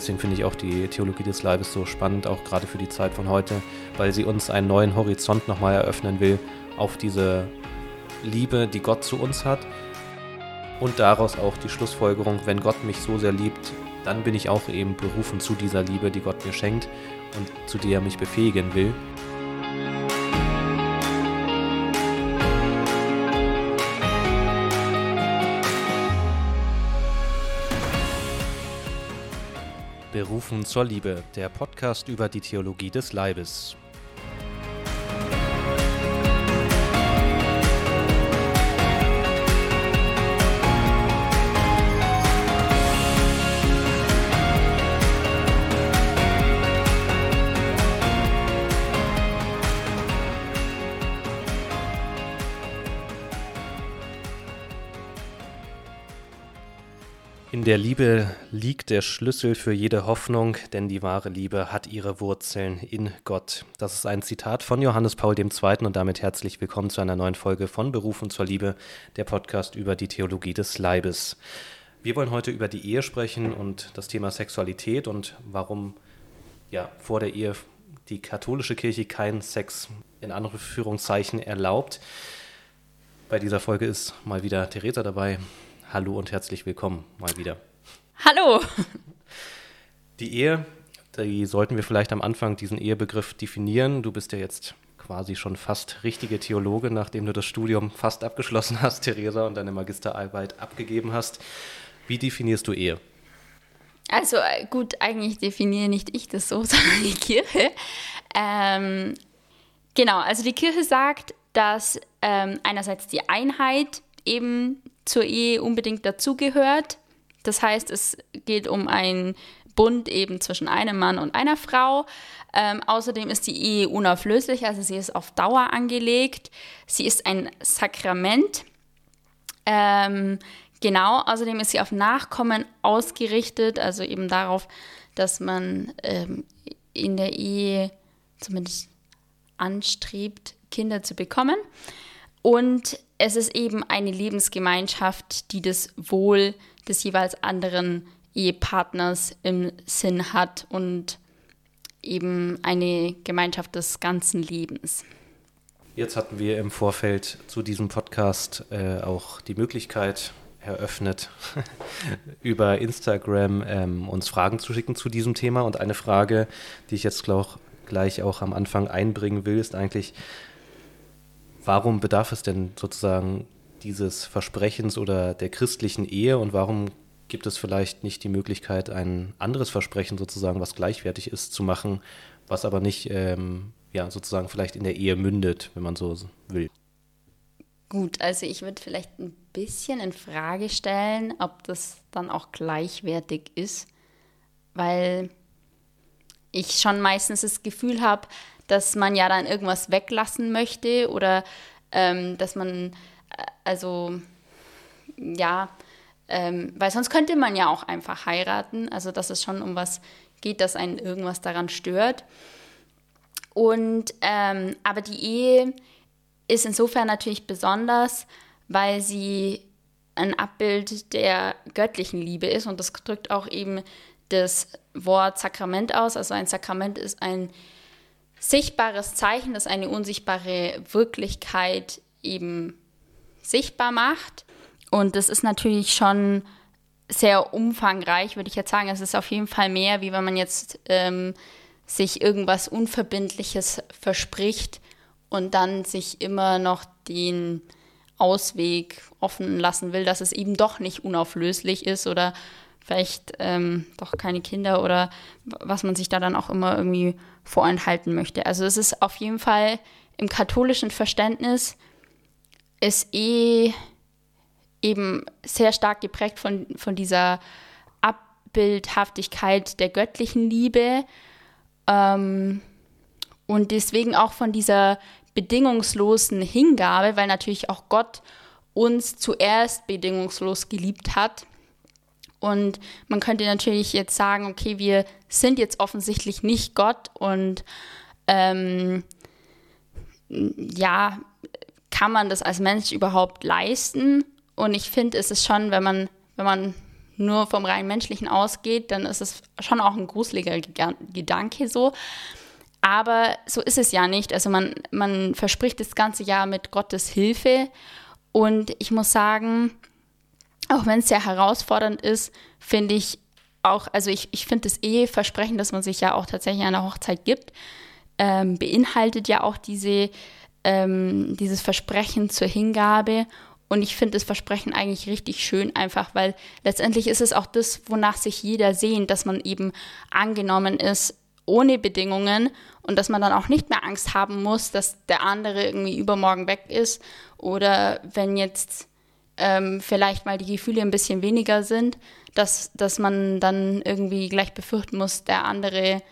deswegen finde ich auch die Theologie des Leibes so spannend, auch gerade für die Zeit von heute, weil sie uns einen neuen Horizont nochmal eröffnen will auf diese Liebe, die Gott zu uns hat. Und daraus auch die Schlussfolgerung, wenn Gott mich so sehr liebt, dann bin ich auch eben berufen zu dieser Liebe, die Gott mir schenkt und zu der er mich befähigen will. Berufen zur Liebe, der Podcast über die Theologie des Leibes. In der Liebe liegt der Schlüssel für jede Hoffnung, denn die wahre Liebe hat ihre Wurzeln in Gott. Das ist ein Zitat von Johannes Paul II. und damit herzlich willkommen zu einer neuen Folge von Berufen zur Liebe, der Podcast über die Theologie des Leibes. Wir wollen heute über die Ehe sprechen und das Thema Sexualität und warum ja vor der Ehe die katholische Kirche keinen Sex in Anführungszeichen erlaubt. Bei dieser Folge ist mal wieder Theresa dabei. Hallo und herzlich willkommen mal wieder. Hallo. Die Ehe, die sollten wir vielleicht am Anfang diesen Ehebegriff definieren. Du bist ja jetzt quasi schon fast richtige Theologe, nachdem du das Studium fast abgeschlossen hast, Theresa, und deine Magisterarbeit abgegeben hast. Wie definierst du Ehe? Also äh, gut, eigentlich definiere nicht ich das so, sondern die Kirche. Ähm, genau, also die Kirche sagt, dass ähm, einerseits die Einheit eben zur Ehe unbedingt dazugehört. Das heißt, es geht um einen Bund eben zwischen einem Mann und einer Frau. Ähm, außerdem ist die Ehe unauflöslich, also sie ist auf Dauer angelegt. Sie ist ein Sakrament. Ähm, genau, außerdem ist sie auf Nachkommen ausgerichtet, also eben darauf, dass man ähm, in der Ehe zumindest anstrebt, Kinder zu bekommen. Und es ist eben eine Lebensgemeinschaft, die das Wohl des jeweils anderen Ehepartners im Sinn hat und eben eine Gemeinschaft des ganzen Lebens. Jetzt hatten wir im Vorfeld zu diesem Podcast äh, auch die Möglichkeit eröffnet, über Instagram ähm, uns Fragen zu schicken zu diesem Thema. Und eine Frage, die ich jetzt glaub, gleich auch am Anfang einbringen will, ist eigentlich, warum bedarf es denn sozusagen dieses Versprechens oder der christlichen Ehe und warum gibt es vielleicht nicht die Möglichkeit, ein anderes Versprechen sozusagen, was gleichwertig ist, zu machen, was aber nicht ähm, ja, sozusagen vielleicht in der Ehe mündet, wenn man so will? Gut, also ich würde vielleicht ein bisschen in Frage stellen, ob das dann auch gleichwertig ist, weil ich schon meistens das Gefühl habe, dass man ja dann irgendwas weglassen möchte oder ähm, dass man, äh, also ja, ähm, weil sonst könnte man ja auch einfach heiraten, also dass es schon um was geht, dass einen irgendwas daran stört. Und ähm, aber die Ehe ist insofern natürlich besonders, weil sie ein Abbild der göttlichen Liebe ist und das drückt auch eben das Wort Sakrament aus. Also ein Sakrament ist ein sichtbares Zeichen, das eine unsichtbare Wirklichkeit eben sichtbar macht. Und das ist natürlich schon sehr umfangreich, würde ich jetzt sagen. Es ist auf jeden Fall mehr, wie wenn man jetzt ähm, sich irgendwas Unverbindliches verspricht und dann sich immer noch den Ausweg offen lassen will, dass es eben doch nicht unauflöslich ist oder vielleicht ähm, doch keine Kinder oder was man sich da dann auch immer irgendwie vorenthalten möchte. Also es ist auf jeden Fall im katholischen Verständnis ist eh eben sehr stark geprägt von, von dieser Abbildhaftigkeit der göttlichen Liebe ähm, und deswegen auch von dieser bedingungslosen Hingabe, weil natürlich auch Gott uns zuerst bedingungslos geliebt hat und man könnte natürlich jetzt sagen, okay, wir sind jetzt offensichtlich nicht Gott und ähm, ja, kann man das als Mensch überhaupt leisten? Und ich finde, es ist schon, wenn man, wenn man nur vom rein menschlichen ausgeht, dann ist es schon auch ein gruseliger Gedanke so. Aber so ist es ja nicht. Also man, man verspricht das ganze Jahr mit Gottes Hilfe. Und ich muss sagen, auch wenn es sehr herausfordernd ist, finde ich auch, also ich, ich finde das Eheversprechen, das man sich ja auch tatsächlich an der Hochzeit gibt, ähm, beinhaltet ja auch diese, ähm, dieses Versprechen zur Hingabe. Und ich finde das Versprechen eigentlich richtig schön, einfach weil letztendlich ist es auch das, wonach sich jeder sehnt, dass man eben angenommen ist ohne Bedingungen und dass man dann auch nicht mehr Angst haben muss, dass der andere irgendwie übermorgen weg ist oder wenn jetzt ähm, vielleicht mal die Gefühle ein bisschen weniger sind, dass, dass man dann irgendwie gleich befürchten muss, der andere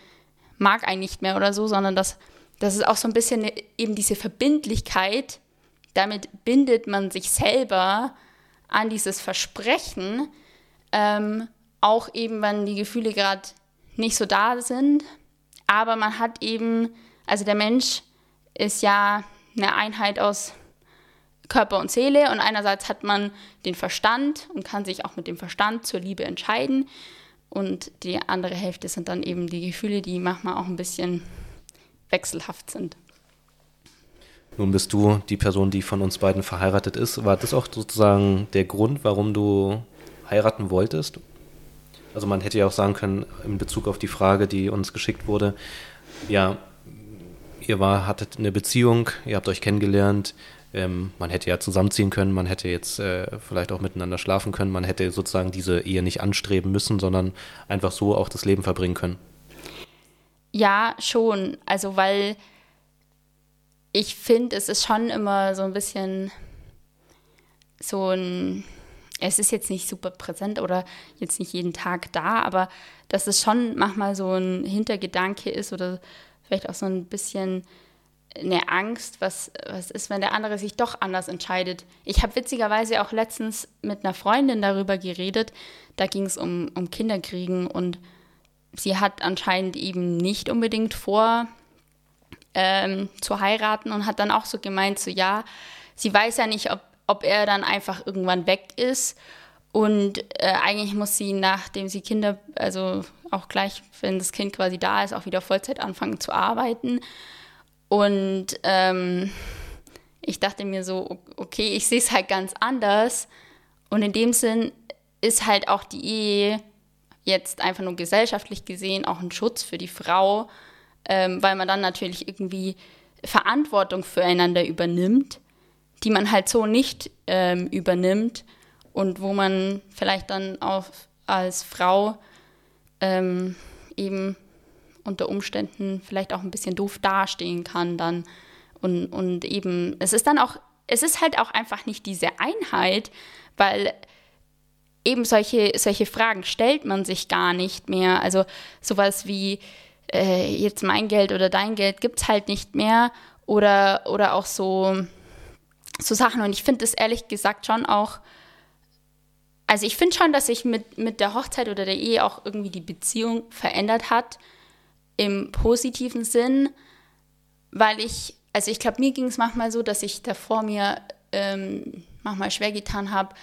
mag einen nicht mehr oder so, sondern dass das ist auch so ein bisschen eben diese Verbindlichkeit, damit bindet man sich selber an dieses Versprechen, ähm, auch eben, wenn die Gefühle gerade nicht so da sind, aber man hat eben, also der Mensch ist ja eine Einheit aus Körper und Seele und einerseits hat man den Verstand und kann sich auch mit dem Verstand zur Liebe entscheiden und die andere Hälfte sind dann eben die Gefühle, die manchmal auch ein bisschen wechselhaft sind. Nun bist du die Person, die von uns beiden verheiratet ist. War das auch sozusagen der Grund, warum du heiraten wolltest? Also man hätte ja auch sagen können, in Bezug auf die Frage, die uns geschickt wurde, ja, ihr war, hattet eine Beziehung, ihr habt euch kennengelernt, ähm, man hätte ja zusammenziehen können, man hätte jetzt äh, vielleicht auch miteinander schlafen können, man hätte sozusagen diese Ehe nicht anstreben müssen, sondern einfach so auch das Leben verbringen können. Ja, schon. Also, weil ich finde, es ist schon immer so ein bisschen so ein. Es ist jetzt nicht super präsent oder jetzt nicht jeden Tag da, aber dass es schon manchmal so ein Hintergedanke ist oder vielleicht auch so ein bisschen eine Angst, was, was ist, wenn der andere sich doch anders entscheidet. Ich habe witzigerweise auch letztens mit einer Freundin darüber geredet. Da ging es um, um Kinderkriegen und sie hat anscheinend eben nicht unbedingt vor, ähm, zu heiraten und hat dann auch so gemeint, so ja, sie weiß ja nicht, ob, ob er dann einfach irgendwann weg ist. Und äh, eigentlich muss sie, nachdem sie Kinder, also auch gleich, wenn das Kind quasi da ist, auch wieder Vollzeit anfangen zu arbeiten. Und ähm, ich dachte mir so, okay, ich sehe es halt ganz anders. Und in dem Sinn ist halt auch die Ehe jetzt einfach nur gesellschaftlich gesehen auch ein Schutz für die Frau, ähm, weil man dann natürlich irgendwie Verantwortung füreinander übernimmt, die man halt so nicht ähm, übernimmt und wo man vielleicht dann auch als Frau ähm, eben unter Umständen vielleicht auch ein bisschen doof dastehen kann dann. Und, und eben, es ist dann auch, es ist halt auch einfach nicht diese Einheit, weil eben solche, solche Fragen stellt man sich gar nicht mehr. Also sowas wie äh, jetzt mein Geld oder dein Geld gibt es halt nicht mehr. Oder, oder auch so, so Sachen. Und ich finde das ehrlich gesagt schon auch, also ich finde schon, dass sich mit, mit der Hochzeit oder der Ehe auch irgendwie die Beziehung verändert hat im positiven Sinn, weil ich, also ich glaube, mir ging es manchmal so, dass ich davor mir ähm, manchmal schwer getan habe,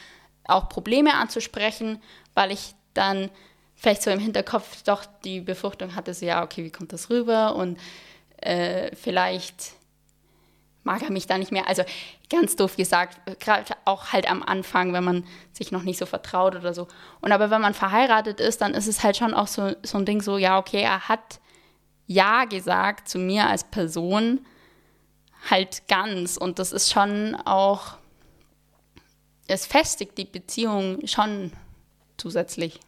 auch Probleme anzusprechen, weil ich dann vielleicht so im Hinterkopf doch die Befürchtung hatte, so ja, okay, wie kommt das rüber und äh, vielleicht mag er mich da nicht mehr. Also ganz doof gesagt, gerade auch halt am Anfang, wenn man sich noch nicht so vertraut oder so. Und aber wenn man verheiratet ist, dann ist es halt schon auch so, so ein Ding so, ja, okay, er hat ja gesagt zu mir als Person halt ganz. Und das ist schon auch, es festigt die Beziehung schon zusätzlich.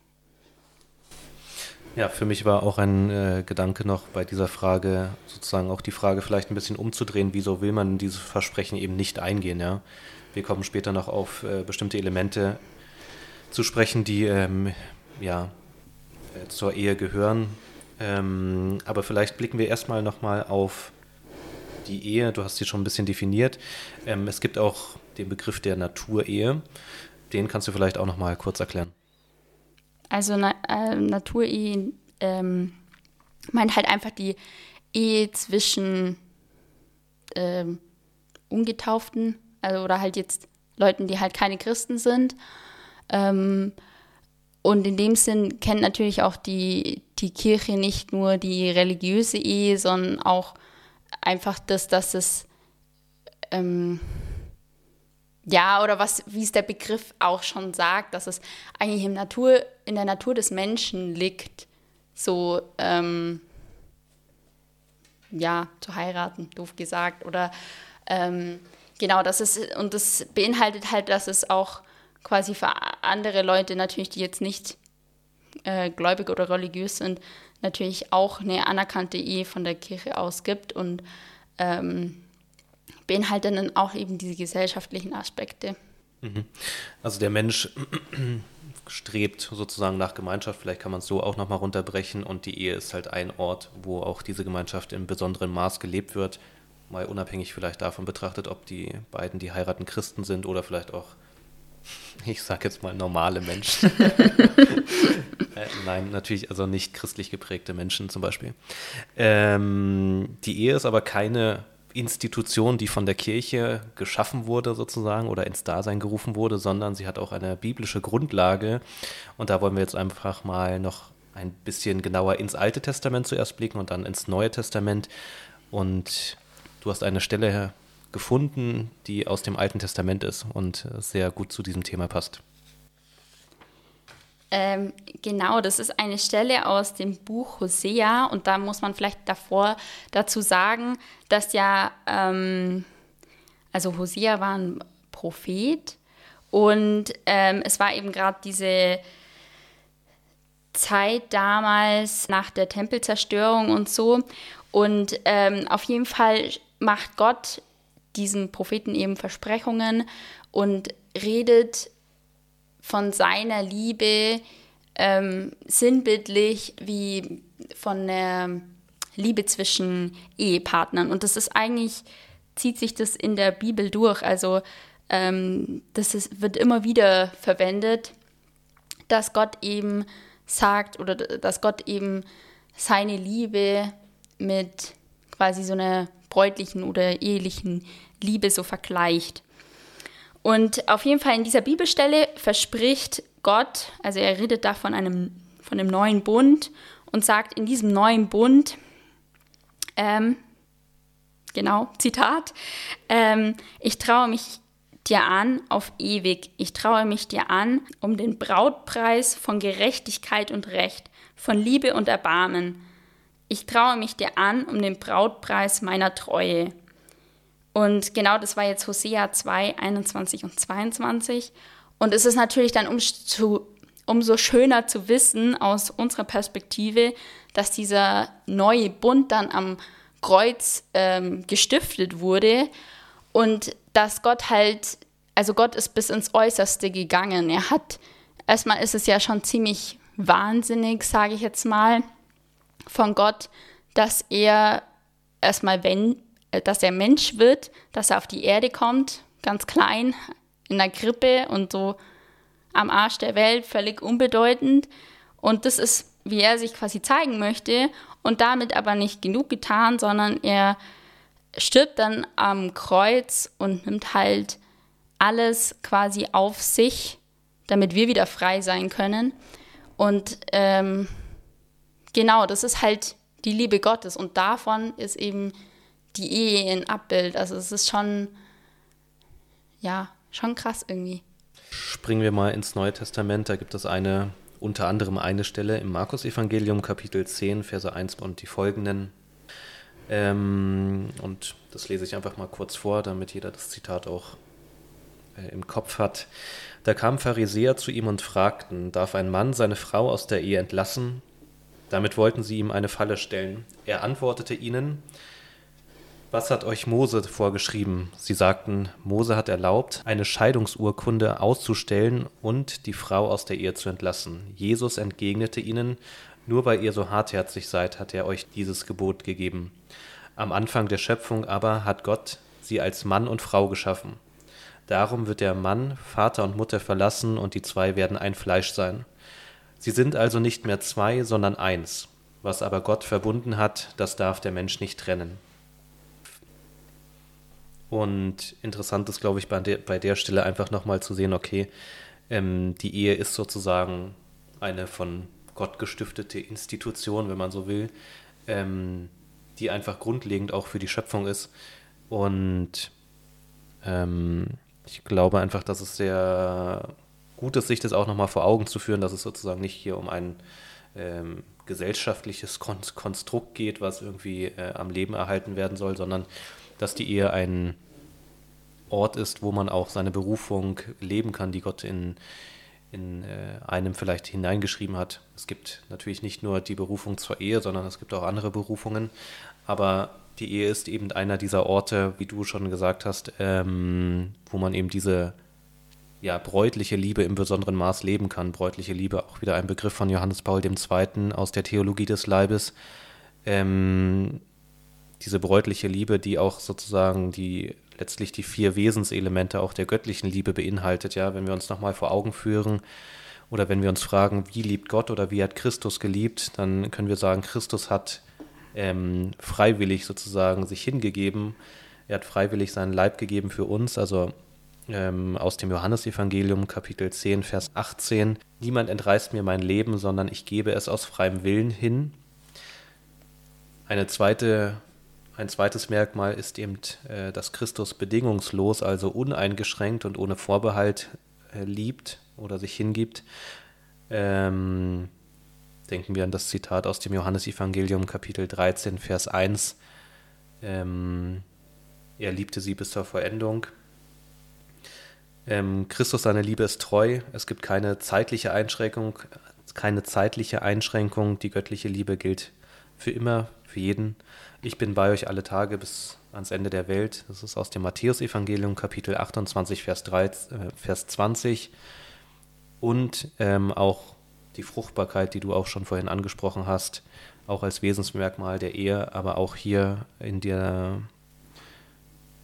Ja, für mich war auch ein äh, Gedanke noch bei dieser Frage, sozusagen auch die Frage vielleicht ein bisschen umzudrehen, wieso will man dieses Versprechen eben nicht eingehen, ja. Wir kommen später noch auf äh, bestimmte Elemente zu sprechen, die ähm, ja, äh, zur Ehe gehören, ähm, aber vielleicht blicken wir erstmal nochmal auf die Ehe. Du hast sie schon ein bisschen definiert. Ähm, es gibt auch den Begriff der Naturehe. Den kannst du vielleicht auch nochmal kurz erklären. Also Na äh, Naturehe ähm, meint halt einfach die Ehe zwischen ähm, Ungetauften, also oder halt jetzt Leuten, die halt keine Christen sind. Ähm, Und in dem Sinn kennt natürlich auch die, die Kirche nicht nur die religiöse Ehe, sondern auch einfach das, dass es ähm, ja, oder was, wie es der Begriff auch schon sagt, dass es eigentlich im Natur, in der Natur des Menschen liegt, so ähm, ja, zu heiraten, doof gesagt. Oder ähm, genau, das ist, und das beinhaltet halt, dass es auch quasi für andere Leute natürlich, die jetzt nicht äh, gläubig oder religiös sind, natürlich auch eine anerkannte Ehe von der Kirche aus gibt und ähm, beinhaltet dann auch eben diese gesellschaftlichen Aspekte. Mhm. Also der Mensch strebt sozusagen nach Gemeinschaft, vielleicht kann man es so auch nochmal runterbrechen und die Ehe ist halt ein Ort, wo auch diese Gemeinschaft in besonderem Maß gelebt wird, mal unabhängig vielleicht davon betrachtet, ob die beiden, die heiraten, Christen sind oder vielleicht auch, ich sag jetzt mal, normale Menschen. äh, nein, natürlich, also nicht christlich geprägte Menschen zum Beispiel. Ähm, die Ehe ist aber keine Institution, die von der Kirche geschaffen wurde sozusagen oder ins Dasein gerufen wurde, sondern sie hat auch eine biblische Grundlage. Und da wollen wir jetzt einfach mal noch ein bisschen genauer ins Alte Testament zuerst blicken und dann ins Neue Testament. Und du hast eine Stelle gefunden, die aus dem Alten Testament ist und sehr gut zu diesem Thema passt. Ähm, genau, das ist eine Stelle aus dem Buch Hosea und da muss man vielleicht davor dazu sagen, dass ja, ähm, also Hosea war ein Prophet und ähm, es war eben gerade diese Zeit damals nach der Tempelzerstörung und so und ähm, auf jeden Fall macht Gott diesem Propheten eben Versprechungen und redet von seiner Liebe ähm, sinnbildlich wie von der Liebe zwischen Ehepartnern. Und das ist eigentlich, zieht sich das in der Bibel durch. Also ähm, das ist, wird immer wieder verwendet, dass Gott eben sagt oder dass Gott eben seine Liebe mit quasi so einer bräutlichen oder ehelichen Liebe so vergleicht. Und auf jeden Fall in dieser Bibelstelle verspricht Gott, also er redet da von einem, von einem neuen Bund und sagt in diesem neuen Bund, ähm, genau, Zitat, ähm, ich traue mich dir an auf ewig, ich traue mich dir an um den Brautpreis von Gerechtigkeit und Recht, von Liebe und Erbarmen. Ich traue mich dir an um den Brautpreis meiner Treue. Und genau das war jetzt Hosea 2, 21 und 22. Und es ist natürlich dann um zu, umso schöner zu wissen aus unserer Perspektive, dass dieser neue Bund dann am Kreuz ähm, gestiftet wurde und dass Gott halt, also Gott ist bis ins Äußerste gegangen. Er hat, erstmal ist es ja schon ziemlich wahnsinnig, sage ich jetzt mal, von Gott, dass er erstmal, wenn dass er Mensch wird, dass er auf die Erde kommt, ganz klein, in der Krippe und so am Arsch der Welt, völlig unbedeutend. Und das ist, wie er sich quasi zeigen möchte. Und damit aber nicht genug getan, sondern er stirbt dann am Kreuz und nimmt halt alles quasi auf sich, damit wir wieder frei sein können. Und ähm, genau, das ist halt die Liebe Gottes. Und davon ist eben die Ehe in Abbild. Also es ist schon, ja, schon krass irgendwie. Springen wir mal ins Neue Testament. Da gibt es eine, unter anderem eine Stelle im Markus-Evangelium, Kapitel 10, Verse 1 und die folgenden. Ähm, und das lese ich einfach mal kurz vor, damit jeder das Zitat auch äh, im Kopf hat. Da kamen Pharisäer zu ihm und fragten, darf ein Mann seine Frau aus der Ehe entlassen? Damit wollten sie ihm eine Falle stellen. Er antwortete ihnen, was hat euch Mose vorgeschrieben? Sie sagten, Mose hat erlaubt, eine Scheidungsurkunde auszustellen und die Frau aus der Ehe zu entlassen. Jesus entgegnete ihnen, nur weil ihr so hartherzig seid, hat er euch dieses Gebot gegeben. Am Anfang der Schöpfung aber hat Gott sie als Mann und Frau geschaffen. Darum wird der Mann Vater und Mutter verlassen und die zwei werden ein Fleisch sein. Sie sind also nicht mehr zwei, sondern eins. Was aber Gott verbunden hat, das darf der Mensch nicht trennen. Und interessant ist, glaube ich, bei der, bei der Stelle einfach nochmal zu sehen, okay, ähm, die Ehe ist sozusagen eine von Gott gestiftete Institution, wenn man so will, ähm, die einfach grundlegend auch für die Schöpfung ist. Und ähm, ich glaube einfach, dass es sehr gut ist, sich das auch nochmal vor Augen zu führen, dass es sozusagen nicht hier um ein ähm, gesellschaftliches Kon Konstrukt geht, was irgendwie äh, am Leben erhalten werden soll, sondern dass die Ehe ein Ort ist, wo man auch seine Berufung leben kann, die Gott in, in äh, einem vielleicht hineingeschrieben hat. Es gibt natürlich nicht nur die Berufung zur Ehe, sondern es gibt auch andere Berufungen. Aber die Ehe ist eben einer dieser Orte, wie du schon gesagt hast, ähm, wo man eben diese ja, bräutliche Liebe im besonderen Maß leben kann. Bräutliche Liebe, auch wieder ein Begriff von Johannes Paul II. aus der Theologie des Leibes. Ähm, diese bräutliche Liebe, die auch sozusagen die letztlich die vier Wesenselemente auch der göttlichen Liebe beinhaltet, ja, wenn wir uns nochmal vor Augen führen oder wenn wir uns fragen, wie liebt Gott oder wie hat Christus geliebt, dann können wir sagen, Christus hat ähm, freiwillig sozusagen sich hingegeben, er hat freiwillig seinen Leib gegeben für uns, also ähm, aus dem Johannesevangelium Kapitel 10, Vers 18, niemand entreißt mir mein Leben, sondern ich gebe es aus freiem Willen hin. Eine zweite ein zweites Merkmal ist eben, äh, dass Christus bedingungslos, also uneingeschränkt und ohne Vorbehalt äh, liebt oder sich hingibt. Ähm, denken wir an das Zitat aus dem Johannesevangelium Kapitel 13, Vers 1. Ähm, er liebte sie bis zur Vollendung. Ähm, Christus, seine Liebe ist treu. Es gibt keine zeitliche Einschränkung, keine zeitliche Einschränkung. Die göttliche Liebe gilt für immer, für jeden. Ich bin bei euch alle Tage bis ans Ende der Welt. Das ist aus dem Matthäusevangelium, Kapitel 28, Vers, 3, äh, Vers 20. Und ähm, auch die Fruchtbarkeit, die du auch schon vorhin angesprochen hast, auch als Wesensmerkmal der Ehe, aber auch hier in der,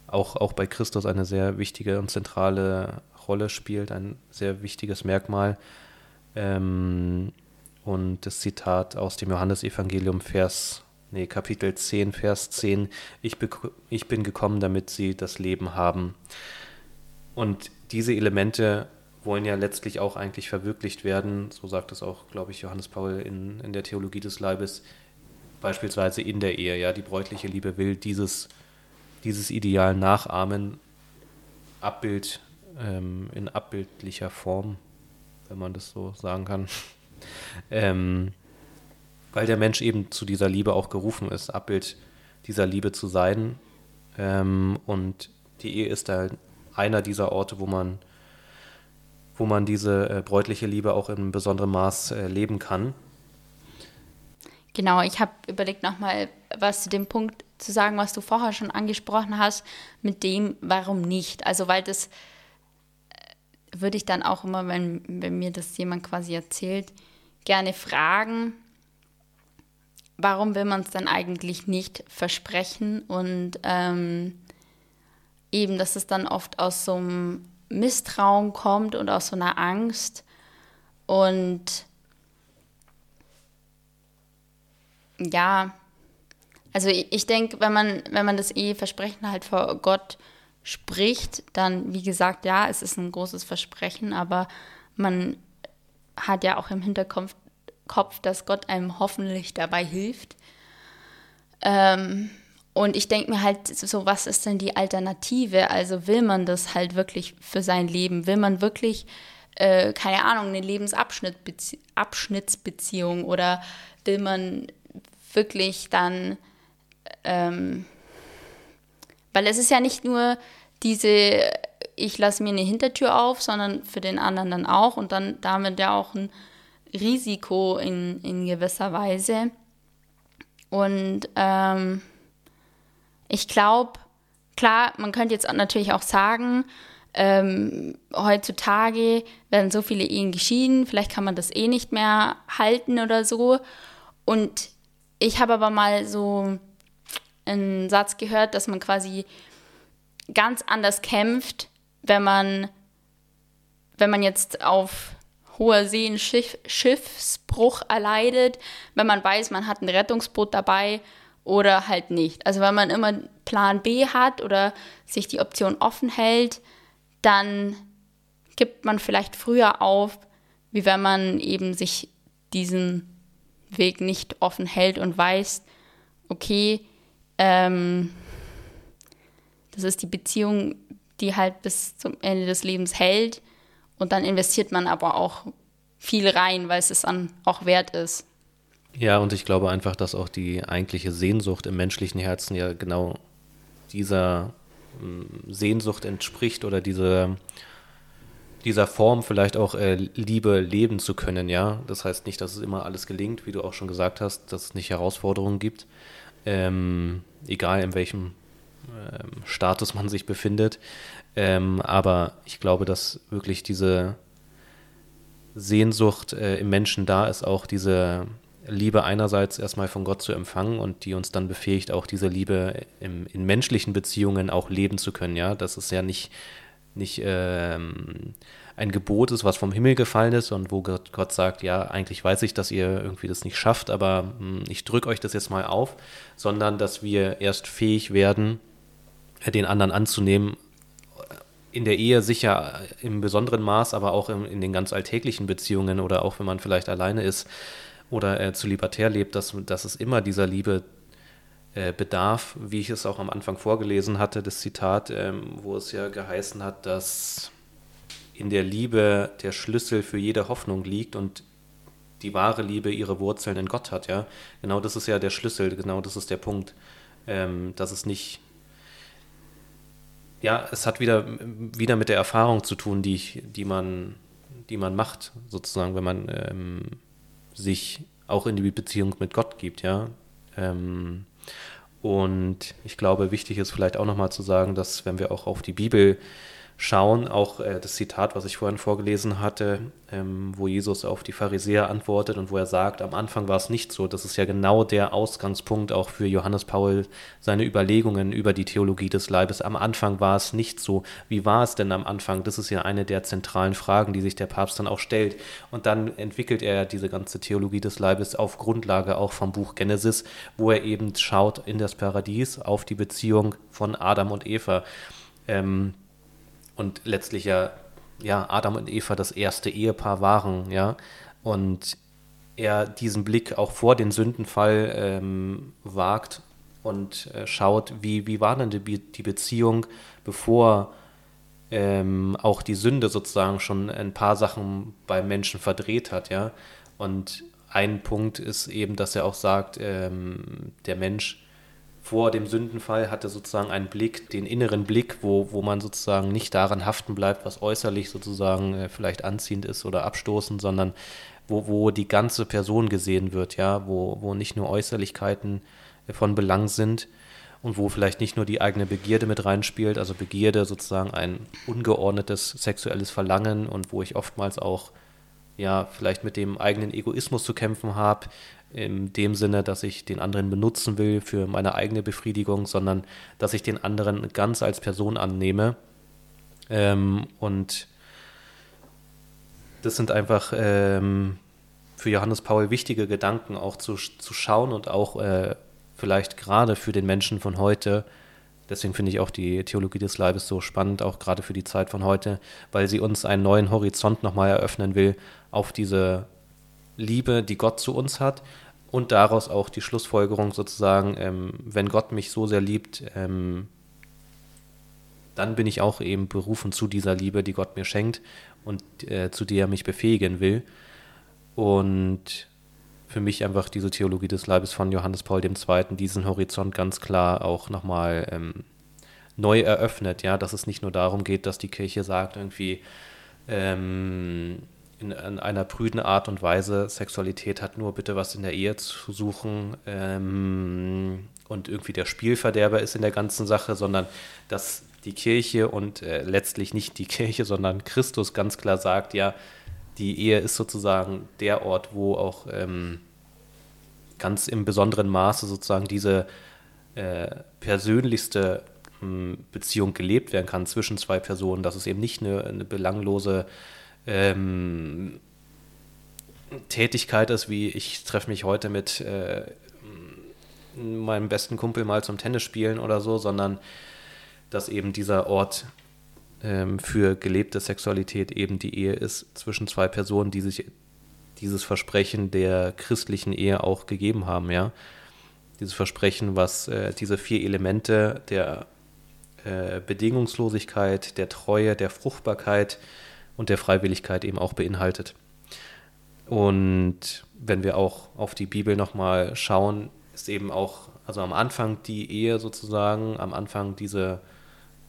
auch, auch bei Christus eine sehr wichtige und zentrale Rolle spielt, ein sehr wichtiges Merkmal. Ähm, und das Zitat aus dem Johannesevangelium, Vers nee, Kapitel 10, Vers 10, ich, ich bin gekommen, damit sie das Leben haben. Und diese Elemente wollen ja letztlich auch eigentlich verwirklicht werden, so sagt es auch, glaube ich, Johannes Paul in, in der Theologie des Leibes, beispielsweise in der Ehe. Ja, die bräutliche Liebe will dieses, dieses Ideal nachahmen, Abbild ähm, in abbildlicher Form, wenn man das so sagen kann. ähm, weil der Mensch eben zu dieser Liebe auch gerufen ist, Abbild dieser Liebe zu sein. Ähm, und die Ehe ist da einer dieser Orte, wo man, wo man diese äh, bräutliche Liebe auch in besonderem Maß äh, leben kann. Genau, ich habe überlegt, nochmal was zu dem Punkt zu sagen, was du vorher schon angesprochen hast, mit dem, warum nicht. Also, weil das äh, würde ich dann auch immer, wenn, wenn mir das jemand quasi erzählt, gerne fragen, warum will man es dann eigentlich nicht versprechen? Und ähm, eben, dass es dann oft aus so einem Misstrauen kommt und aus so einer Angst. Und ja, also ich, ich denke, wenn man, wenn man das Eheversprechen halt vor Gott spricht, dann, wie gesagt, ja, es ist ein großes Versprechen, aber man hat ja auch im Hinterkopf, Kopf, dass Gott einem hoffentlich dabei hilft. Ähm, und ich denke mir halt so, was ist denn die Alternative? Also will man das halt wirklich für sein Leben? Will man wirklich, äh, keine Ahnung, eine Lebensabschnittsbeziehung oder will man wirklich dann, ähm, weil es ist ja nicht nur diese, ich lasse mir eine Hintertür auf, sondern für den anderen dann auch und dann damit ja auch ein Risiko in, in gewisser Weise. Und ähm, ich glaube, klar, man könnte jetzt natürlich auch sagen, ähm, heutzutage werden so viele Ehen geschieden, vielleicht kann man das eh nicht mehr halten oder so. Und ich habe aber mal so einen Satz gehört, dass man quasi ganz anders kämpft, wenn man, wenn man jetzt auf hoher See einen Schiff, Schiffsbruch erleidet, wenn man weiß, man hat ein Rettungsboot dabei oder halt nicht. Also wenn man immer Plan B hat oder sich die Option offen hält, dann gibt man vielleicht früher auf, wie wenn man eben sich diesen Weg nicht offen hält und weiß, okay, ähm, das ist die Beziehung, die halt bis zum Ende des Lebens hält. Und dann investiert man aber auch viel rein, weil es es dann auch wert ist. Ja, und ich glaube einfach, dass auch die eigentliche Sehnsucht im menschlichen Herzen ja genau dieser mm, Sehnsucht entspricht oder diese, dieser Form vielleicht auch äh, Liebe leben zu können, ja. Das heißt nicht, dass es immer alles gelingt, wie du auch schon gesagt hast, dass es nicht Herausforderungen gibt, ähm, egal in welchem ähm, Status man sich befindet. Ähm, aber ich glaube, dass wirklich diese Sehnsucht äh, im Menschen da ist, auch diese Liebe einerseits erstmal von Gott zu empfangen und die uns dann befähigt, auch diese Liebe im, in menschlichen Beziehungen auch leben zu können. Ja, das ist ja nicht, nicht ähm, ein Gebot ist, was vom Himmel gefallen ist und wo Gott, sagt, ja, eigentlich weiß ich, dass ihr irgendwie das nicht schafft, aber mh, hm, ich drücke euch das jetzt mal auf, sondern dass wir erst fähig werden, den anderen anzunehmen, in der Ehe sicher im besonderen Maß, aber auch in, in den ganz alltäglichen Beziehungen oder auch wenn man vielleicht alleine ist, oder äh, zu libertär lebt, dass, dass es immer dieser Liebe äh, bedarf, wie ich es auch am Anfang vorgelesen hatte, das Zitat, ähm, wo es ja geheißen hat, dass in der Liebe der Schlüssel für jede Hoffnung liegt und die wahre Liebe ihre Wurzeln in Gott hat, ja. Genau das ist ja der Schlüssel, genau das ist der Punkt, ähm, dass es nicht ja, es hat wieder, wieder mit der Erfahrung zu tun, die, ich, die, man, die man macht, sozusagen, wenn man ähm, sich auch in die Beziehung mit Gott gibt, ja. Ähm, und ich glaube, wichtig ist vielleicht auch nochmal zu sagen, dass wenn wir auch auf die Bibel schauen, auch äh, das Zitat, was ich vorhin vorgelesen hatte, ähm, wo Jesus auf die Pharisäer antwortet und wo er sagt, am Anfang war es nicht so. Das ist ja genau der Ausgangspunkt auch für Johannes Paul, seine Überlegungen über die Theologie des Leibes. Am Anfang war es nicht so. Wie war es denn am Anfang? Das ist ja eine der zentralen Fragen, die sich der Papst dann auch stellt. Und dann entwickelt er diese ganze Theologie des Leibes auf Grundlage auch vom Buch Genesis, wo er eben schaut in das Paradies auf die Beziehung von Adam und Eva. Ähm, und letztlich ja, ja, Adam und Eva das erste Ehepaar waren, ja, und er diesen Blick auch vor den Sündenfall ähm, wagt und äh, schaut, wie, wie war denn die, die Beziehung, bevor ähm, auch die Sünde sozusagen schon ein paar Sachen beim Menschen verdreht hat, ja. Und ein Punkt ist eben, dass er auch sagt, ähm, der Mensch vor dem Sündenfall hatte sozusagen einen Blick, den inneren Blick, wo, wo man sozusagen nicht daran haften bleibt, was äußerlich sozusagen äh, vielleicht anziehend ist oder abstoßend, sondern wo, wo die ganze Person gesehen wird, ja, wo, wo nicht nur Äußerlichkeiten äh, von Belang sind und wo vielleicht nicht nur die eigene Begierde mit reinspielt, also Begierde sozusagen ein ungeordnetes sexuelles Verlangen und wo ich oftmals auch ja, vielleicht mit dem eigenen Egoismus zu kämpfen habe, in dem Sinne, dass ich den anderen benutzen will für meine eigene Befriedigung, sondern dass ich den anderen ganz als Person annehme. Ähm, und das sind einfach ähm, für Johannes Paul wichtige Gedanken auch zu, zu schauen und auch äh, vielleicht gerade für den Menschen von heute. Deswegen finde ich auch die Theologie des Leibes so spannend, auch gerade für die Zeit von heute, weil sie uns einen neuen Horizont nochmal eröffnen will auf diese Liebe, die Gott zu uns hat und daraus auch die Schlussfolgerung sozusagen, ähm, wenn Gott mich so sehr liebt, ähm, dann bin ich auch eben berufen zu dieser Liebe, die Gott mir schenkt und äh, zu der er mich befähigen will. Und für mich einfach diese Theologie des Leibes von Johannes Paul II. diesen Horizont ganz klar auch nochmal ähm, neu eröffnet, ja, dass es nicht nur darum geht, dass die Kirche sagt, irgendwie, ähm, in, in, einer prüden Art und Weise, Sexualität hat nur bitte was in der Ehe zu suchen ähm, und irgendwie der Spielverderber ist in der ganzen Sache, sondern dass die Kirche und äh, letztlich nicht die Kirche, sondern Christus ganz klar sagt, ja, die Ehe ist sozusagen der Ort, wo auch ähm, ganz im besonderen Maße sozusagen diese äh, persönlichste hm, Beziehung gelebt werden kann zwischen zwei Personen, dass es eben nicht eine, eine belanglose ähm, Tätigkeit ist, wie ich treffe mich heute mit äh, meinem besten Kumpel mal zum Tennis spielen oder so, sondern dass eben dieser Ort ähm, für gelebte Sexualität eben die Ehe ist zwischen zwei Personen, die sich dieses Versprechen der christlichen Ehe auch gegeben haben, ja. Dieses Versprechen, was äh, diese vier Elemente der äh, Bedingungslosigkeit, der Treue, der Fruchtbarkeit und der Freiwilligkeit eben auch beinhaltet. Und wenn wir auch auf die Bibel nochmal schauen, ist eben auch, also am Anfang die Ehe sozusagen, am Anfang diese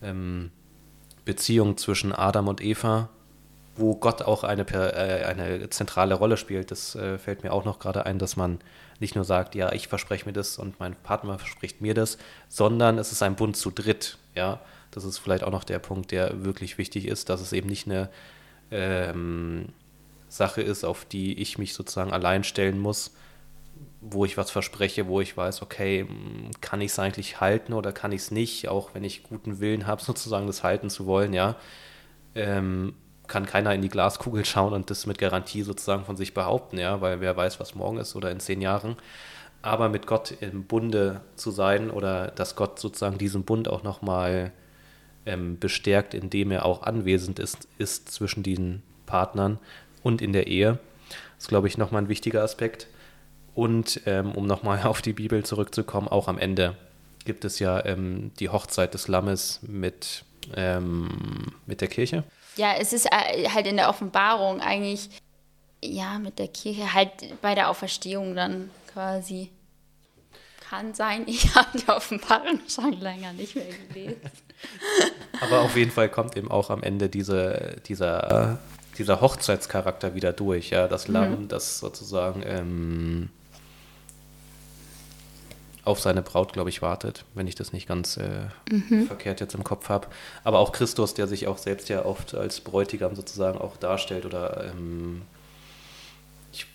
ähm, Beziehung zwischen Adam und Eva, wo Gott auch eine, äh, eine zentrale Rolle spielt. Das äh, fällt mir auch noch gerade ein, dass man nicht nur sagt, ja, ich verspreche mir das und mein Partner verspricht mir das, sondern es ist ein Bund zu dritt. Ja, das ist vielleicht auch noch der Punkt, der wirklich wichtig ist, dass es eben nicht eine ähm, Sache ist, auf die ich mich sozusagen allein stellen muss, wo ich was verspreche, wo ich weiß, okay, kann ich es eigentlich halten oder kann ich es nicht, auch wenn ich guten Willen habe, sozusagen das halten zu wollen, ja. Ähm, kann keiner in die Glaskugel schauen und das mit Garantie sozusagen von sich behaupten, ja, weil wer weiß, was morgen ist oder in zehn Jahren. Aber mit Gott im Bunde zu sein oder dass Gott sozusagen diesen Bund auch nochmal ähm, bestärkt, indem er auch anwesend ist, ist zwischen diesen Partnern und in der Ehe. Ist, glaube ich, nochmal ein wichtiger Aspekt. Und ähm, um nochmal auf die Bibel zurückzukommen, auch am Ende gibt es ja ähm, die Hochzeit des Lammes mit, ähm, mit der Kirche. Ja, es ist äh, halt in der Offenbarung eigentlich, ja, mit der Kirche, halt bei der Auferstehung dann quasi. Kann sein, ich habe die Offenbarung schon länger nicht mehr gelesen. Aber auf jeden Fall kommt eben auch am Ende diese, dieser, dieser Hochzeitscharakter wieder durch, ja, das Lamm, mhm. das sozusagen ähm, auf seine Braut, glaube ich, wartet, wenn ich das nicht ganz äh, mhm. verkehrt jetzt im Kopf habe. Aber auch Christus, der sich auch selbst ja oft als Bräutigam sozusagen auch darstellt oder ähm, ich,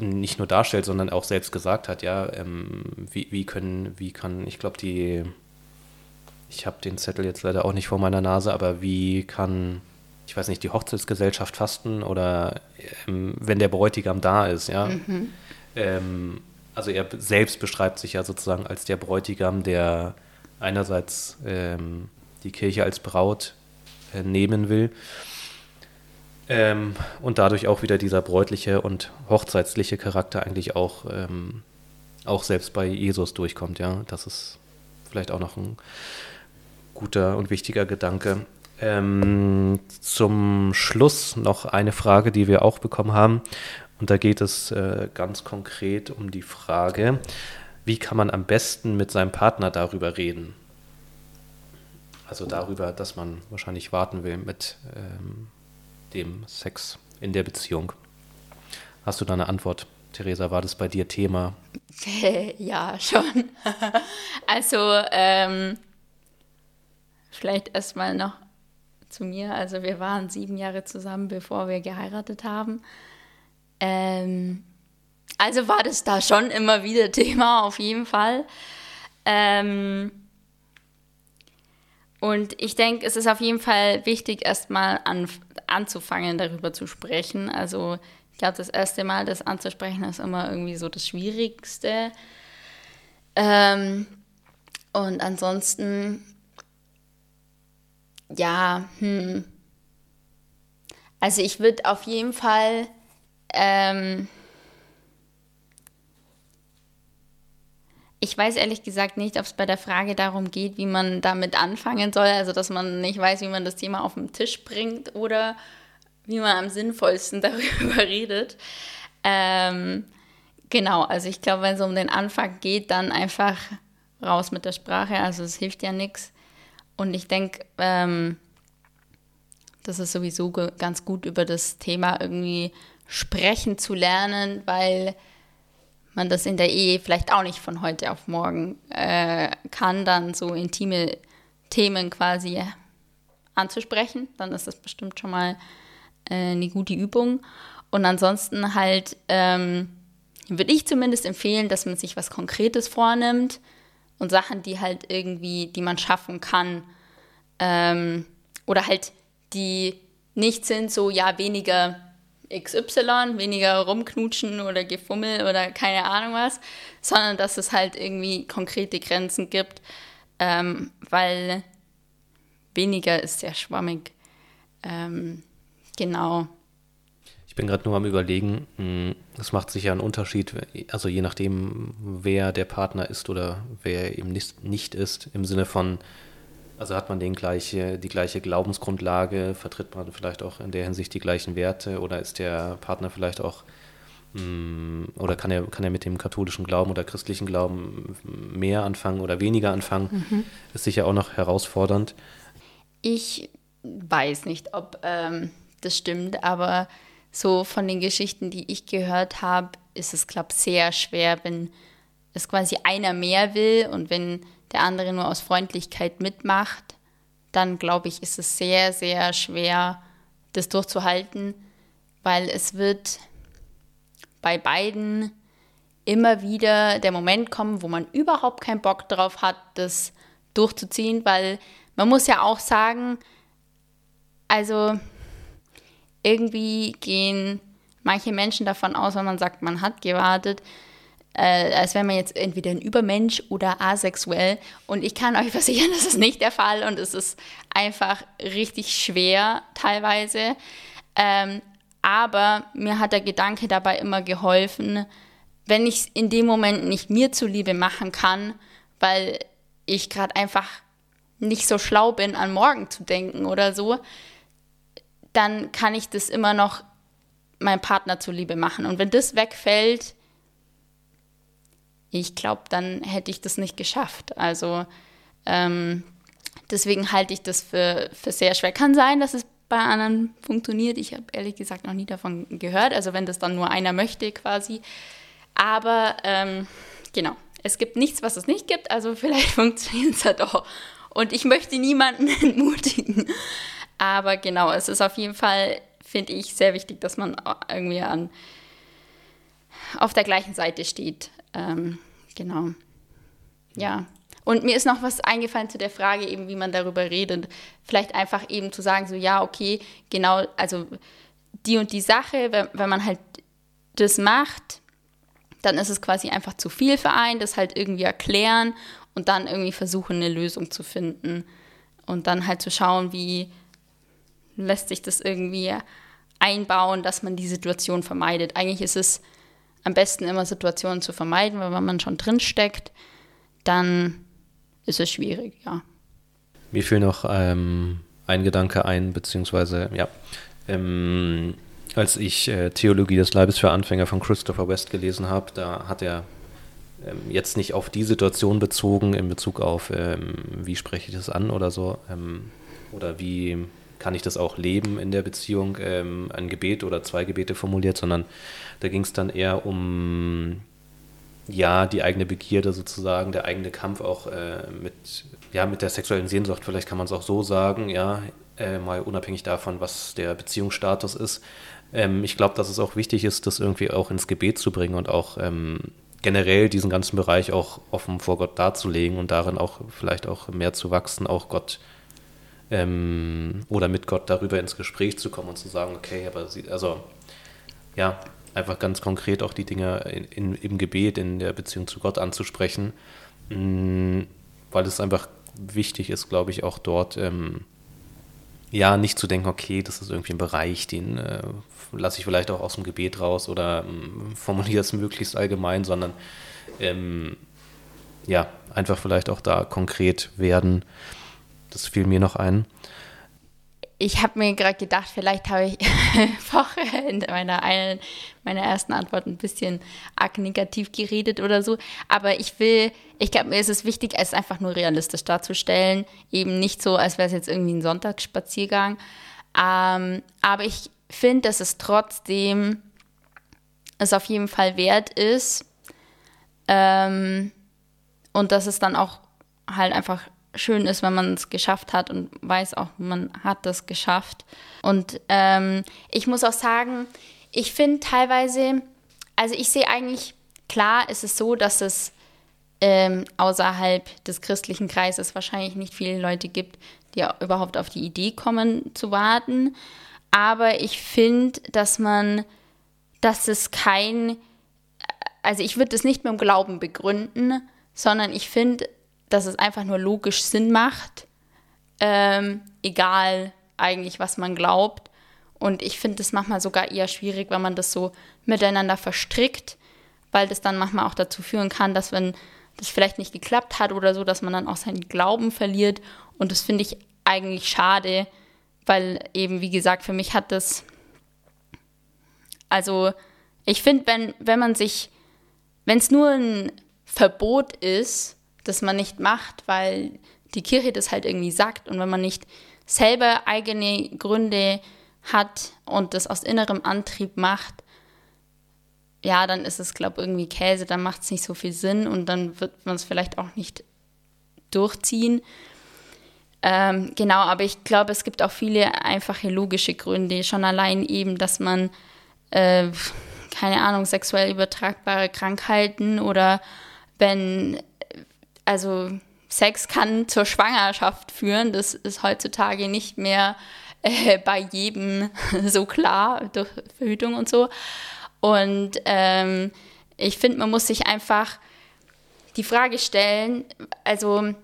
nicht nur darstellt, sondern auch selbst gesagt hat, ja, ähm, wie, wie können, wie kann, ich glaube, die, ich habe den Zettel jetzt leider auch nicht vor meiner Nase, aber wie kann, ich weiß nicht, die Hochzeitsgesellschaft fasten oder ähm, wenn der Bräutigam da ist, ja. Mhm. Ähm, also er selbst beschreibt sich ja sozusagen als der Bräutigam, der einerseits ähm, die Kirche als Braut äh, nehmen will ähm, und dadurch auch wieder dieser bräutliche und hochzeitsliche Charakter eigentlich auch, ähm, auch selbst bei Jesus durchkommt. Ja, das ist vielleicht auch noch ein guter und wichtiger Gedanke. Ähm, zum Schluss noch eine Frage, die wir auch bekommen haben. Und da geht es äh, ganz konkret um die Frage, wie kann man am besten mit seinem Partner darüber reden? Also darüber, dass man wahrscheinlich warten will mit ähm, dem Sex in der Beziehung. Hast du da eine Antwort, Theresa? War das bei dir Thema? ja, schon. also ähm, vielleicht erstmal noch zu mir. Also wir waren sieben Jahre zusammen, bevor wir geheiratet haben. Ähm, also war das da schon immer wieder Thema, auf jeden Fall. Ähm, und ich denke, es ist auf jeden Fall wichtig, erstmal an, anzufangen, darüber zu sprechen. Also ich glaube, das erste Mal das anzusprechen ist immer irgendwie so das Schwierigste. Ähm, und ansonsten, ja, hm. Also ich würde auf jeden Fall ähm, ich weiß ehrlich gesagt nicht, ob es bei der Frage darum geht, wie man damit anfangen soll, also dass man nicht weiß, wie man das Thema auf den Tisch bringt oder wie man am sinnvollsten darüber redet. Ähm, genau, also ich glaube, wenn es um den Anfang geht, dann einfach raus mit der Sprache, also es hilft ja nichts. Und ich denke, ähm, das ist sowieso ganz gut über das Thema irgendwie sprechen zu lernen, weil man das in der Ehe vielleicht auch nicht von heute auf morgen äh, kann, dann so intime Themen quasi anzusprechen. Dann ist das bestimmt schon mal äh, eine gute Übung. Und ansonsten halt ähm, würde ich zumindest empfehlen, dass man sich was Konkretes vornimmt und Sachen, die halt irgendwie, die man schaffen kann. Ähm, oder halt die nicht sind so, ja, weniger XY, weniger rumknutschen oder Gefummel oder keine Ahnung was, sondern dass es halt irgendwie konkrete Grenzen gibt, ähm, weil weniger ist sehr schwammig. Ähm, genau. Ich bin gerade nur am Überlegen, hm, das macht sicher einen Unterschied, also je nachdem, wer der Partner ist oder wer eben nicht, nicht ist, im Sinne von, also hat man den gleiche, die gleiche Glaubensgrundlage, vertritt man vielleicht auch in der Hinsicht die gleichen Werte oder ist der Partner vielleicht auch hm, oder kann er, kann er mit dem katholischen Glauben oder christlichen Glauben mehr anfangen oder weniger anfangen, mhm. ist sicher auch noch herausfordernd. Ich weiß nicht, ob ähm, das stimmt, aber so von den Geschichten, die ich gehört habe, ist es, glaube ich, sehr schwer, wenn es quasi einer mehr will und wenn der andere nur aus Freundlichkeit mitmacht, dann glaube ich, ist es sehr, sehr schwer, das durchzuhalten, weil es wird bei beiden immer wieder der Moment kommen, wo man überhaupt keinen Bock drauf hat, das durchzuziehen, weil man muss ja auch sagen, also irgendwie gehen manche Menschen davon aus, wenn man sagt, man hat gewartet, äh, als wäre man jetzt entweder ein Übermensch oder asexuell. Und ich kann euch versichern, das ist nicht der Fall und es ist einfach richtig schwer teilweise. Ähm, aber mir hat der Gedanke dabei immer geholfen, wenn ich es in dem Moment nicht mir zuliebe machen kann, weil ich gerade einfach nicht so schlau bin, an morgen zu denken oder so, dann kann ich das immer noch meinem Partner zuliebe machen. Und wenn das wegfällt, ich glaube, dann hätte ich das nicht geschafft. Also ähm, deswegen halte ich das für, für sehr schwer. Kann sein, dass es bei anderen funktioniert. Ich habe ehrlich gesagt noch nie davon gehört. Also wenn das dann nur einer möchte quasi. Aber ähm, genau, es gibt nichts, was es nicht gibt. Also vielleicht funktioniert es ja doch. Und ich möchte niemanden entmutigen. Aber genau, es ist auf jeden Fall, finde ich, sehr wichtig, dass man irgendwie an, auf der gleichen Seite steht. Ähm, genau. Ja. Und mir ist noch was eingefallen zu der Frage, eben, wie man darüber redet. Vielleicht einfach eben zu sagen, so, ja, okay, genau, also die und die Sache, wenn, wenn man halt das macht, dann ist es quasi einfach zu viel für einen, das halt irgendwie erklären und dann irgendwie versuchen, eine Lösung zu finden. Und dann halt zu schauen, wie lässt sich das irgendwie einbauen, dass man die Situation vermeidet. Eigentlich ist es am besten immer Situationen zu vermeiden, weil wenn man schon drin steckt, dann ist es schwierig, ja. Mir fiel noch ähm, ein Gedanke ein, beziehungsweise, ja, ähm, als ich äh, Theologie des Leibes für Anfänger von Christopher West gelesen habe, da hat er ähm, jetzt nicht auf die Situation bezogen, in Bezug auf, ähm, wie spreche ich das an oder so, ähm, oder wie kann ich das auch leben in der Beziehung, ähm, ein Gebet oder zwei Gebete formuliert, sondern da ging es dann eher um ja, die eigene Begierde sozusagen, der eigene Kampf auch äh, mit, ja, mit der sexuellen Sehnsucht, vielleicht kann man es auch so sagen, ja, äh, mal unabhängig davon, was der Beziehungsstatus ist. Ähm, ich glaube, dass es auch wichtig ist, das irgendwie auch ins Gebet zu bringen und auch ähm, generell diesen ganzen Bereich auch offen vor Gott darzulegen und darin auch vielleicht auch mehr zu wachsen, auch Gott ähm, oder mit Gott darüber ins Gespräch zu kommen und zu sagen, okay, aber sie, also ja, einfach ganz konkret auch die Dinge in, in, im Gebet, in der Beziehung zu Gott anzusprechen, mh, mm, weil es einfach wichtig ist, glaube ich, auch dort ähm, ja nicht zu denken, okay, das ist irgendwie ein Bereich, den äh, lasse ich vielleicht auch aus dem Gebet raus oder ähm, formuliere es möglichst allgemein, sondern ähm, ja, einfach vielleicht auch da konkret werden. Das fiel mir noch ein ich habe mir gerade gedacht, vielleicht habe ich vorher in meiner, meiner ersten Antwort ein bisschen arg negativ geredet oder so. Aber ich will, ich glaube, mir ist es wichtig, es einfach nur realistisch darzustellen. Eben nicht so, als wäre es jetzt irgendwie ein Sonntagsspaziergang. Ähm, aber ich finde, dass es trotzdem es auf jeden Fall wert ist. Ähm, und dass es dann auch halt einfach schön ist, wenn man es geschafft hat und weiß auch, man hat das geschafft. Und ähm, ich muss auch sagen, ich finde teilweise, also ich sehe eigentlich, klar ist es so, dass es ähm, außerhalb des christlichen Kreises wahrscheinlich nicht viele Leute gibt, die überhaupt auf die Idee kommen zu warten. Aber ich finde, dass man, dass es kein, also ich würde es nicht mit dem Glauben begründen, sondern ich finde, dass es einfach nur logisch Sinn macht, ähm, egal eigentlich, was man glaubt. Und ich finde es manchmal sogar eher schwierig, wenn man das so miteinander verstrickt, weil das dann manchmal auch dazu führen kann, dass wenn das vielleicht nicht geklappt hat oder so, dass man dann auch seinen Glauben verliert. Und das finde ich eigentlich schade, weil eben, wie gesagt, für mich hat das, also ich finde, wenn, wenn man sich, wenn es nur ein Verbot ist, das man nicht macht, weil die Kirche das halt irgendwie sagt und wenn man nicht selber eigene Gründe hat und das aus innerem Antrieb macht, ja, dann ist es, glaube ich, irgendwie Käse, dann macht es nicht so viel Sinn und dann wird man es vielleicht auch nicht durchziehen. Ähm, genau, aber ich glaube, es gibt auch viele einfache logische Gründe. Schon allein eben, dass man, äh, keine Ahnung, sexuell übertragbare Krankheiten oder wenn, also Sex kann zur Schwangerschaft führen. Das ist heutzutage nicht mehr äh, bei jedem so klar durch Verhütung und so. Und ähm, ich finde, man muss sich einfach die Frage stellen, also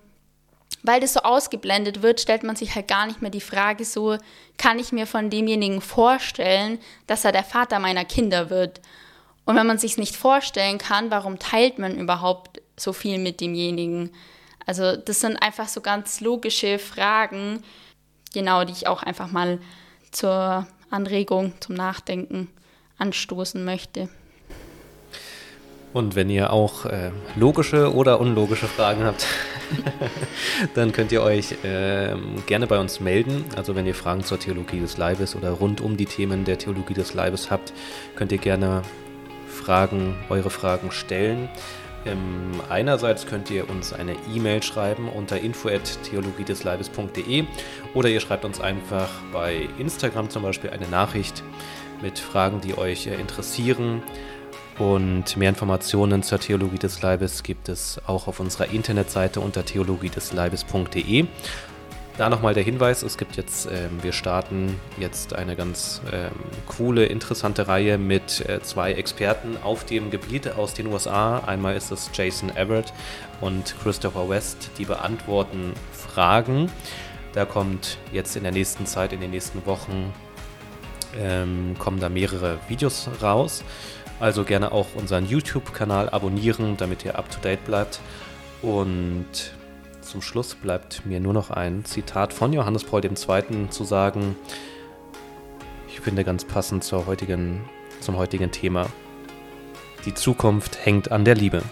weil das so ausgeblendet wird, stellt man sich halt gar nicht mehr die Frage so, kann ich mir von demjenigen vorstellen, dass er der Vater meiner Kinder wird? Und wenn man sich nicht vorstellen kann, warum teilt man überhaupt so viel mit demjenigen? Also das sind einfach so ganz logische Fragen, genau, die ich auch einfach mal zur Anregung, zum Nachdenken anstoßen möchte. Und wenn ihr auch äh, logische oder unlogische Fragen habt, dann könnt ihr euch äh, gerne bei uns melden. Also wenn ihr Fragen zur Theologie des Leibes oder rund um die Themen der Theologie des Leibes habt, könnt ihr gerne Fragen, eure Fragen stellen. Ähm, einerseits könnt ihr uns eine E-Mail schreiben unter info@theologiedesleibes.de oder ihr schreibt uns einfach bei Instagram zum Beispiel eine Nachricht mit Fragen, die euch äh, interessieren. Und mehr Informationen zur Theologie des Leibes gibt es auch auf unserer Internetseite unter theologiedesleibes.de. Da nochmal der Hinweis, es gibt jetzt, ähm, wir starten jetzt eine ganz ähm, coole, interessante Reihe mit äh, zwei Experten auf dem Gebiet aus den USA. Einmal ist es Jason Everett und Christopher West, die beantworten Fragen. Da kommt jetzt in der nächsten Zeit, in den nächsten Wochen, ähm, kommen da mehrere Videos raus. Also gerne auch unseren YouTube-Kanal abonnieren, damit ihr up-to-date bleibt. Und zum Schluss bleibt mir nur noch ein Zitat von Johannes Paul II. zu sagen. Ich finde ganz passend zur heutigen, zum heutigen Thema. Die Zukunft hängt an der Liebe.